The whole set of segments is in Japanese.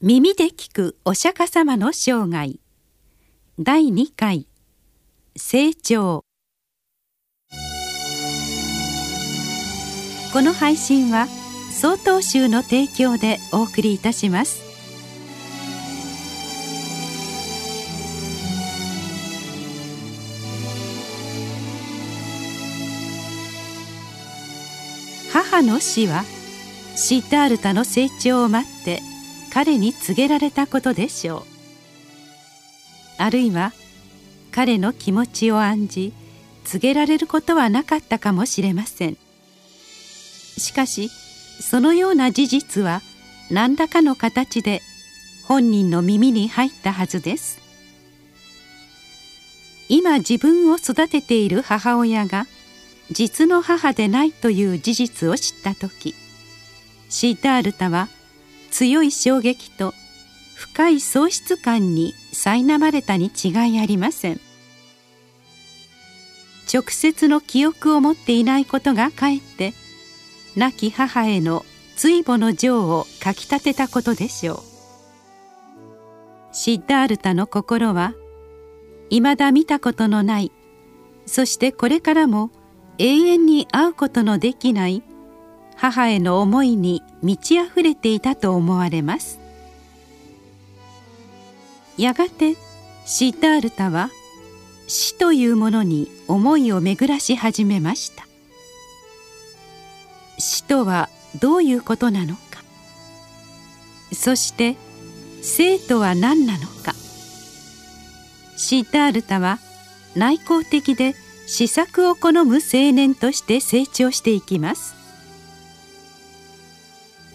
耳で聞くお釈迦様の生涯。第2回。成長。この配信は曹洞宗の提供でお送りいたします。母の死はシッダールタの成長を待って彼に告げられたことでしょう。あるいは彼の気持ちを案じ告げられることはなかったかもしれません。しかしそのような事実は何らかの形で本人の耳に入ったはずです。今自分を育てている母親が実の母でないという事実を知った時シータールタは強い衝撃と深い喪失感に苛まれたに違いありません。直接の記憶を持っていないことがかえって亡き母への追母の情をかきたてたことでしょう。シッダールタの心は未だ見たことのないそしてこれからも永遠に会うことのできない母への思いに満ち溢れていたと思われます。やがてシータールタは死というものに思いを巡らし始めました。死とはどういうことなのか。そして生とは何なのか。シータールタは内向的で試作を好む青年として成長していきます。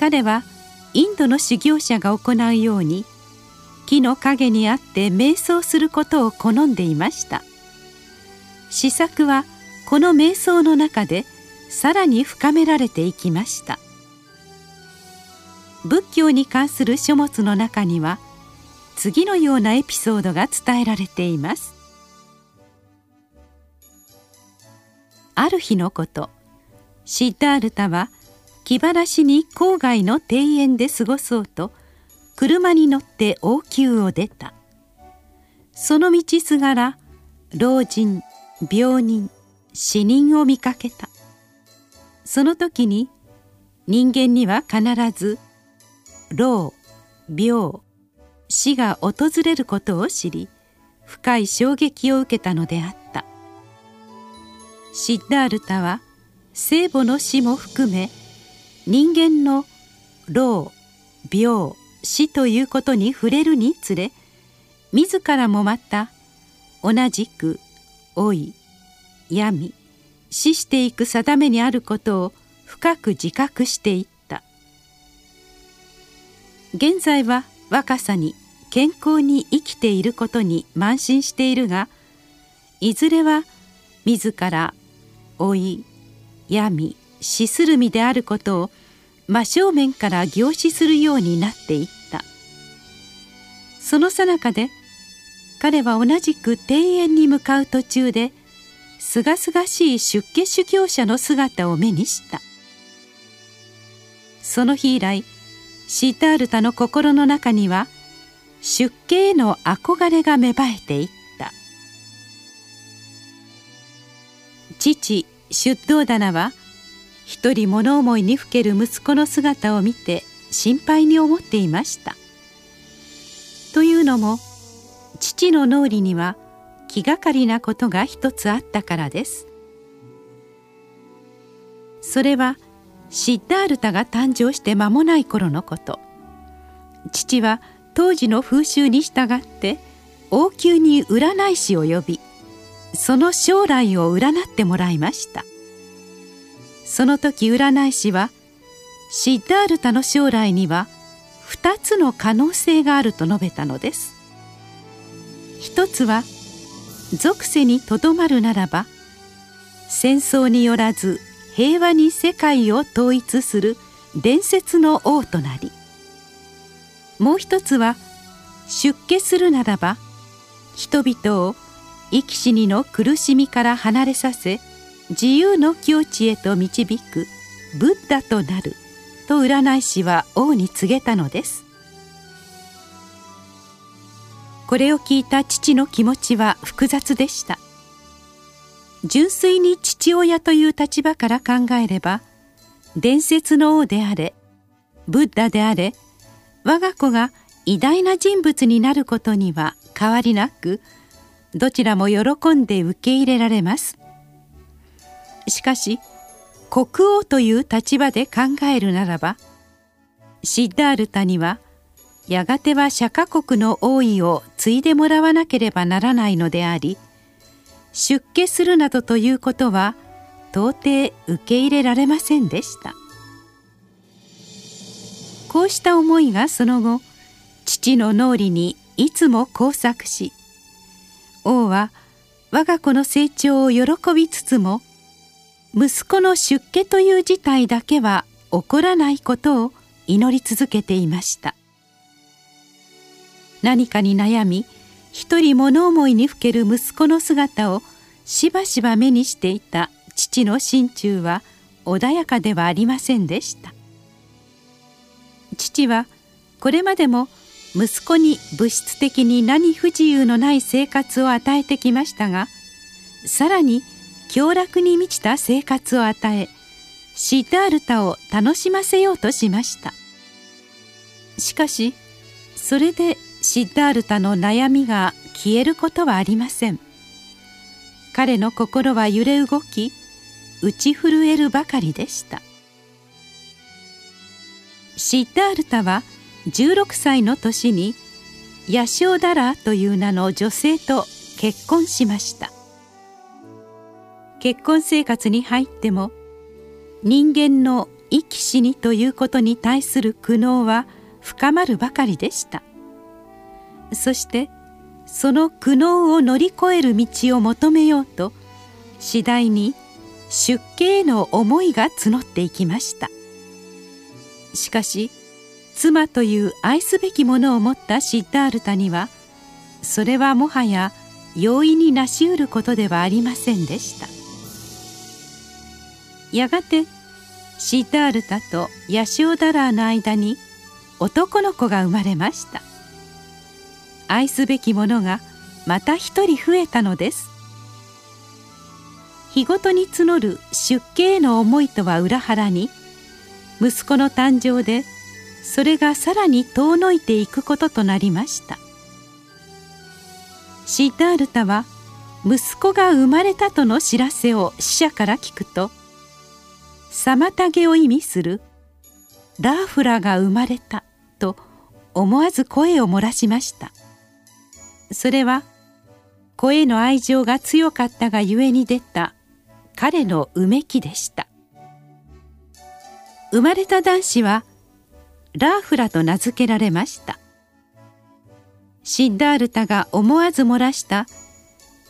彼はインドの修行者が行うように木の陰にあって瞑想することを好んでいました。試作はこの瞑想の中でさらに深められていきました。仏教に関する書物の中には次のようなエピソードが伝えられています。ある日のこと。シッダールタは「気晴らしに郊外の庭園で過ごそうと車に乗って王宮を出た。その道すがら老人病人死人を見かけた。その時に人間には必ず老病死が訪れることを知り深い衝撃を受けたのであった。シッダールタは聖母の死も含め人間の老病死ということに触れるにつれ自らもまた同じく老い闇死していく定めにあることを深く自覚していった。現在は若さに健康に生きていることに慢心しているがいずれは自ら老い闇死する身であることを真正面から凝視するようになっていった。その最中で彼は同じく庭園に向かう途中で清々しい出家修行者の姿を目にした。その日以来シータールタの心の中には出家への憧れが芽生えていった。父出道棚は一人物思いにふける息子の姿を見て心配に思っていました。というのも父の脳裏には気がかりなことが一つあったからです。それはシッダールタが誕生して間もない頃のこと。父は当時の風習に従って王宮に占い師を呼びその将来を占ってもらいました。その時占い師はシッダールタの将来には2つの可能性があると述べたのです。一つは属性にとどまるならば戦争によらず平和に世界を統一する伝説の王となり。もう一つは出家するならば人々を生き死にの苦しみから離れさせ自由の境地へと導くブッダとなると占い師は王に告げたのです。これを聞いた父の気持ちは複雑でした。純粋に父親という立場から考えれば伝説の王であれブッダであれ我が子が偉大な人物になることには変わりなくどちらも喜んで受け入れられます。しかし国王という立場で考えるならばシッダールタにはやがては釈迦国の王位を継いでもらわなければならないのであり出家するなどということは到底受け入れられませんでした。こうした思いがその後父の脳裏にいつも交錯し王は我が子の成長を喜びつつも息子の出家という事態だけは起こらないことを祈り続けていました。何かに悩み一人物思いにふける息子の姿をしばしば目にしていた父の心中は穏やかではありませんでした。父はこれまでも息子に物質的に何不自由のない生活を与えてきましたがさらに享楽に満ちた生活を与えシッダールタを楽しませようとしました。しかしそれでシッダールタの悩みが消えることはありません。彼の心は揺れ動き打ち震えるばかりでした。シッダールタは16歳の年にヤシオダラという名の女性と結婚しました。結婚生活に入っても人間の生き死にということに対する苦悩は深まるばかりでした。そしてその苦悩を乗り越える道を求めようと次第に出家への思いが募っていきました。しかし妻という愛すべきものを持ったシッダールタにはそれはもはや容易になしうることではありませんでした。やがてシッダールタとヤシオダラーの間に男の子が生まれました。愛すべきものがまた一人増えたのです。日ごとに募る出家への思いとは裏腹に息子の誕生でそれがさらに遠のいていくこととなりました。シータールタは息子が生まれたとの知らせを死者から聞くと妨げを意味する。ラーフラが生まれた。と思わず声を漏らしました。それは子への愛情が強かったがゆえに出た。彼のうめきでした。生まれた男子はラーフラと名付けられました。シッダールタが思わず漏らした。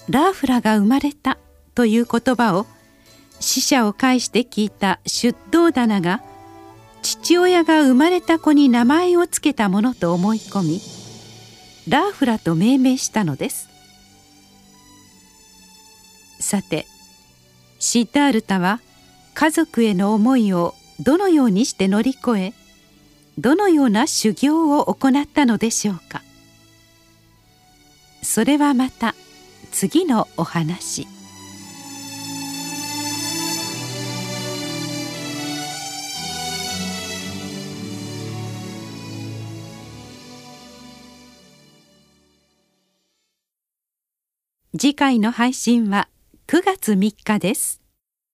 ラーフラが生まれた。という言葉を死者を介して聞いた出頭棚が父親が生まれた子に名前を付けたものと思い込みラーフラと命名したのです。さてシッダールタは家族への思いをどのようにして乗り越えどのような修行を行ったのでしょうか。それはまた次のお話。次回の配信は9月3日です。